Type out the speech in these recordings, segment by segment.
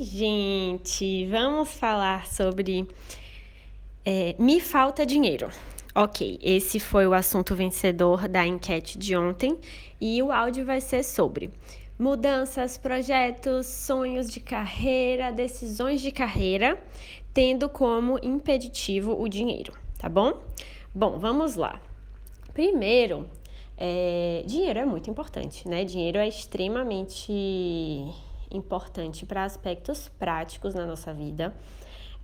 Gente! Vamos falar sobre é, me falta dinheiro. Ok, esse foi o assunto vencedor da enquete de ontem e o áudio vai ser sobre mudanças, projetos, sonhos de carreira, decisões de carreira, tendo como impeditivo o dinheiro, tá bom? Bom, vamos lá. Primeiro, é, dinheiro é muito importante, né? Dinheiro é extremamente importante para aspectos práticos na nossa vida,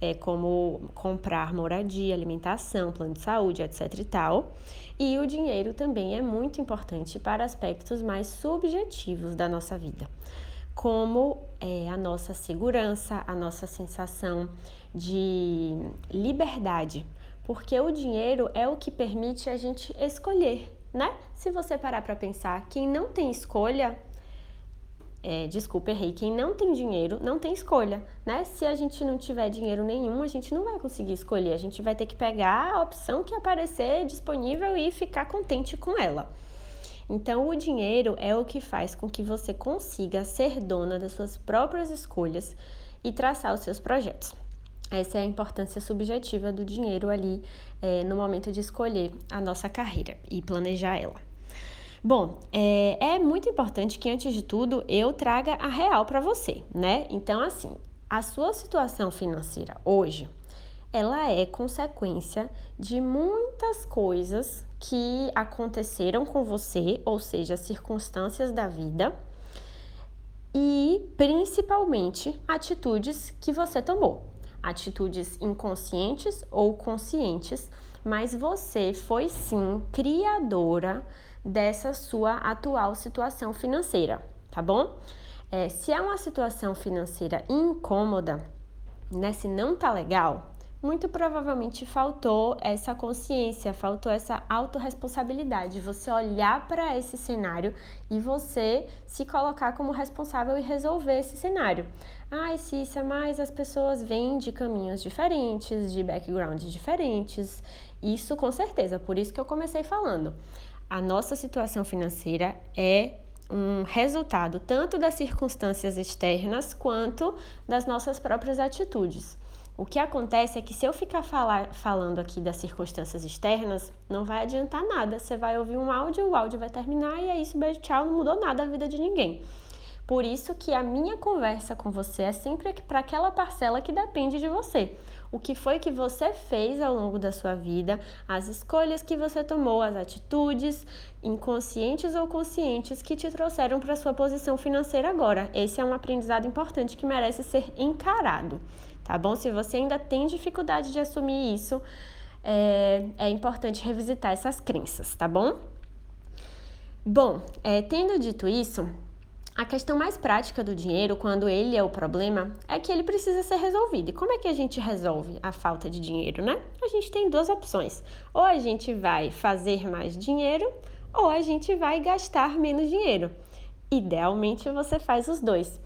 é, como comprar moradia, alimentação, plano de saúde, etc e tal. E o dinheiro também é muito importante para aspectos mais subjetivos da nossa vida, como é, a nossa segurança, a nossa sensação de liberdade, porque o dinheiro é o que permite a gente escolher, né? Se você parar para pensar, quem não tem escolha é, desculpa, errei. Quem não tem dinheiro não tem escolha, né? Se a gente não tiver dinheiro nenhum, a gente não vai conseguir escolher. A gente vai ter que pegar a opção que aparecer disponível e ficar contente com ela. Então, o dinheiro é o que faz com que você consiga ser dona das suas próprias escolhas e traçar os seus projetos. Essa é a importância subjetiva do dinheiro ali é, no momento de escolher a nossa carreira e planejar ela. Bom, é, é muito importante que antes de tudo eu traga a real para você, né? Então, assim, a sua situação financeira hoje, ela é consequência de muitas coisas que aconteceram com você, ou seja, circunstâncias da vida, e principalmente atitudes que você tomou, atitudes inconscientes ou conscientes, mas você foi sim criadora dessa sua atual situação financeira, tá bom? É, se é uma situação financeira incômoda, né, se não tá legal, muito provavelmente faltou essa consciência, faltou essa autorresponsabilidade, você olhar para esse cenário e você se colocar como responsável e resolver esse cenário. Ai, ah, Cícia, mas as pessoas vêm de caminhos diferentes, de backgrounds diferentes. Isso com certeza, por isso que eu comecei falando a nossa situação financeira é um resultado tanto das circunstâncias externas quanto das nossas próprias atitudes. O que acontece é que se eu ficar falar, falando aqui das circunstâncias externas, não vai adiantar nada. Você vai ouvir um áudio, o áudio vai terminar e é isso, beijo, tchau, não mudou nada a vida de ninguém. Por isso que a minha conversa com você é sempre para aquela parcela que depende de você o que foi que você fez ao longo da sua vida, as escolhas que você tomou, as atitudes, inconscientes ou conscientes, que te trouxeram para sua posição financeira agora. Esse é um aprendizado importante que merece ser encarado, tá bom? Se você ainda tem dificuldade de assumir isso, é, é importante revisitar essas crenças, tá bom? Bom, é, tendo dito isso, a questão mais prática do dinheiro, quando ele é o problema, é que ele precisa ser resolvido. E como é que a gente resolve a falta de dinheiro, né? A gente tem duas opções. Ou a gente vai fazer mais dinheiro, ou a gente vai gastar menos dinheiro. Idealmente, você faz os dois.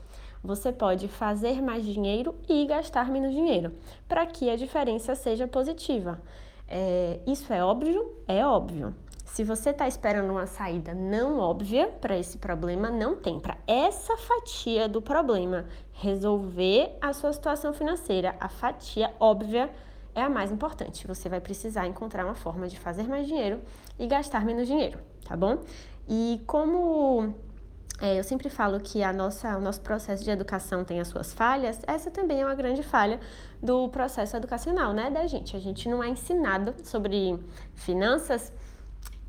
Você pode fazer mais dinheiro e gastar menos dinheiro, para que a diferença seja positiva. É, isso é óbvio? É óbvio. Se você está esperando uma saída não óbvia para esse problema, não tem. Para essa fatia do problema resolver a sua situação financeira, a fatia óbvia é a mais importante. Você vai precisar encontrar uma forma de fazer mais dinheiro e gastar menos dinheiro, tá bom? E como é, eu sempre falo que a nossa, o nosso processo de educação tem as suas falhas, essa também é uma grande falha do processo educacional, né, da gente. A gente não é ensinado sobre finanças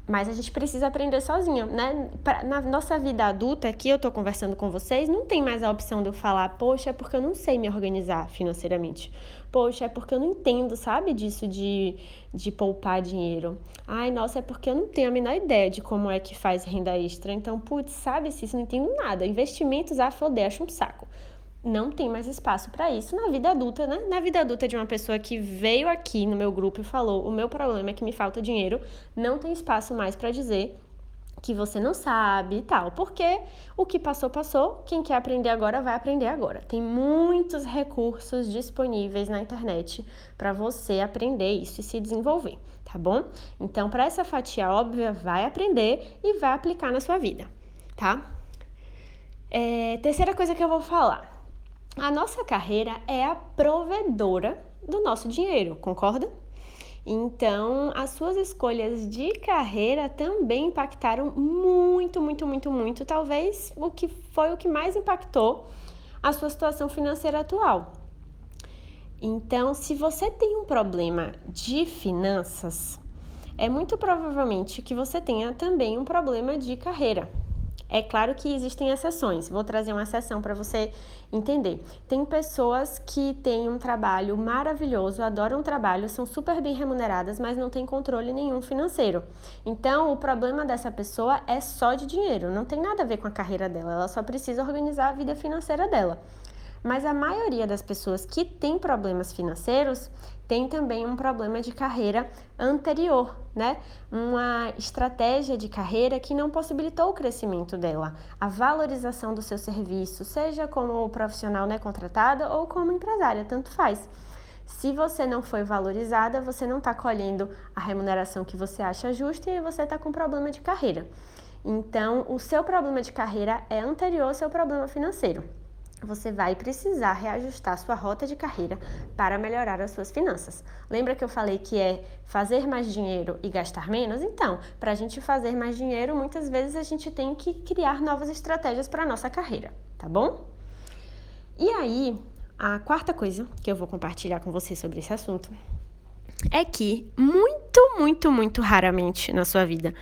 mas a gente precisa aprender sozinho, né? Pra, na nossa vida adulta, aqui eu tô conversando com vocês, não tem mais a opção de eu falar, poxa, é porque eu não sei me organizar financeiramente. Poxa, é porque eu não entendo, sabe, disso de, de poupar dinheiro. Ai, nossa, é porque eu não tenho a menor ideia de como é que faz renda extra. Então, putz, sabe, se isso não entendo nada. Investimentos, ah, eu acho um saco não tem mais espaço para isso na vida adulta, né? Na vida adulta de uma pessoa que veio aqui no meu grupo e falou: "O meu problema é que me falta dinheiro", não tem espaço mais para dizer que você não sabe e tal, porque o que passou passou, quem quer aprender agora vai aprender agora. Tem muitos recursos disponíveis na internet para você aprender isso e se desenvolver, tá bom? Então, para essa fatia óbvia, vai aprender e vai aplicar na sua vida, tá? É, terceira coisa que eu vou falar a nossa carreira é a provedora do nosso dinheiro, concorda? Então, as suas escolhas de carreira também impactaram muito, muito, muito, muito. Talvez o que foi o que mais impactou a sua situação financeira atual. Então, se você tem um problema de finanças, é muito provavelmente que você tenha também um problema de carreira. É claro que existem exceções. Vou trazer uma exceção para você entender. Tem pessoas que têm um trabalho maravilhoso, adoram o trabalho, são super bem remuneradas, mas não têm controle nenhum financeiro. Então, o problema dessa pessoa é só de dinheiro, não tem nada a ver com a carreira dela, ela só precisa organizar a vida financeira dela. Mas a maioria das pessoas que tem problemas financeiros tem também um problema de carreira anterior, né? Uma estratégia de carreira que não possibilitou o crescimento dela, a valorização do seu serviço, seja como profissional né, contratada ou como empresária, tanto faz. Se você não foi valorizada, você não está colhendo a remuneração que você acha justa e você está com problema de carreira. Então, o seu problema de carreira é anterior ao seu problema financeiro você vai precisar reajustar sua rota de carreira para melhorar as suas finanças. Lembra que eu falei que é fazer mais dinheiro e gastar menos? Então, para a gente fazer mais dinheiro, muitas vezes a gente tem que criar novas estratégias para a nossa carreira, tá bom? E aí, a quarta coisa que eu vou compartilhar com você sobre esse assunto é que muito, muito, muito raramente na sua vida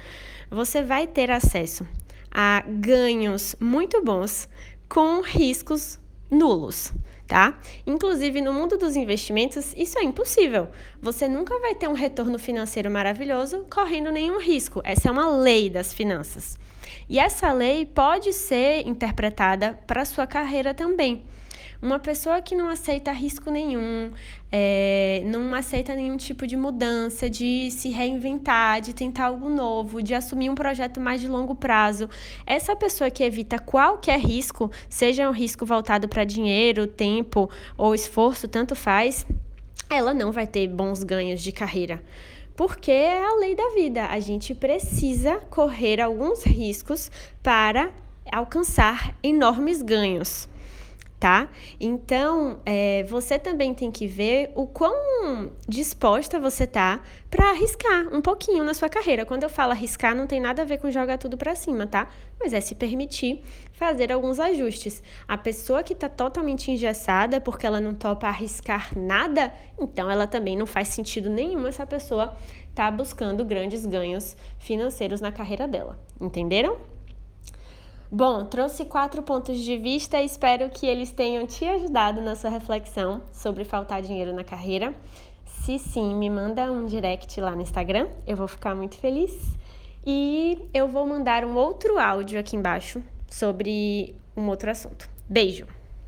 você vai ter acesso a ganhos muito bons com riscos nulos, tá? Inclusive no mundo dos investimentos, isso é impossível. Você nunca vai ter um retorno financeiro maravilhoso correndo nenhum risco. Essa é uma lei das finanças. E essa lei pode ser interpretada para sua carreira também. Uma pessoa que não aceita risco nenhum, é, não aceita nenhum tipo de mudança, de se reinventar, de tentar algo novo, de assumir um projeto mais de longo prazo. Essa pessoa que evita qualquer risco, seja um risco voltado para dinheiro, tempo ou esforço, tanto faz, ela não vai ter bons ganhos de carreira porque é a lei da vida. A gente precisa correr alguns riscos para alcançar enormes ganhos tá? Então, é, você também tem que ver o quão disposta você tá para arriscar um pouquinho na sua carreira. Quando eu falo arriscar, não tem nada a ver com jogar tudo para cima, tá? Mas é se permitir fazer alguns ajustes. A pessoa que está totalmente engessada porque ela não topa arriscar nada, então ela também não faz sentido nenhum essa pessoa tá buscando grandes ganhos financeiros na carreira dela. Entenderam? Bom, trouxe quatro pontos de vista e espero que eles tenham te ajudado na sua reflexão sobre faltar dinheiro na carreira. Se sim, me manda um direct lá no Instagram, eu vou ficar muito feliz. E eu vou mandar um outro áudio aqui embaixo sobre um outro assunto. Beijo!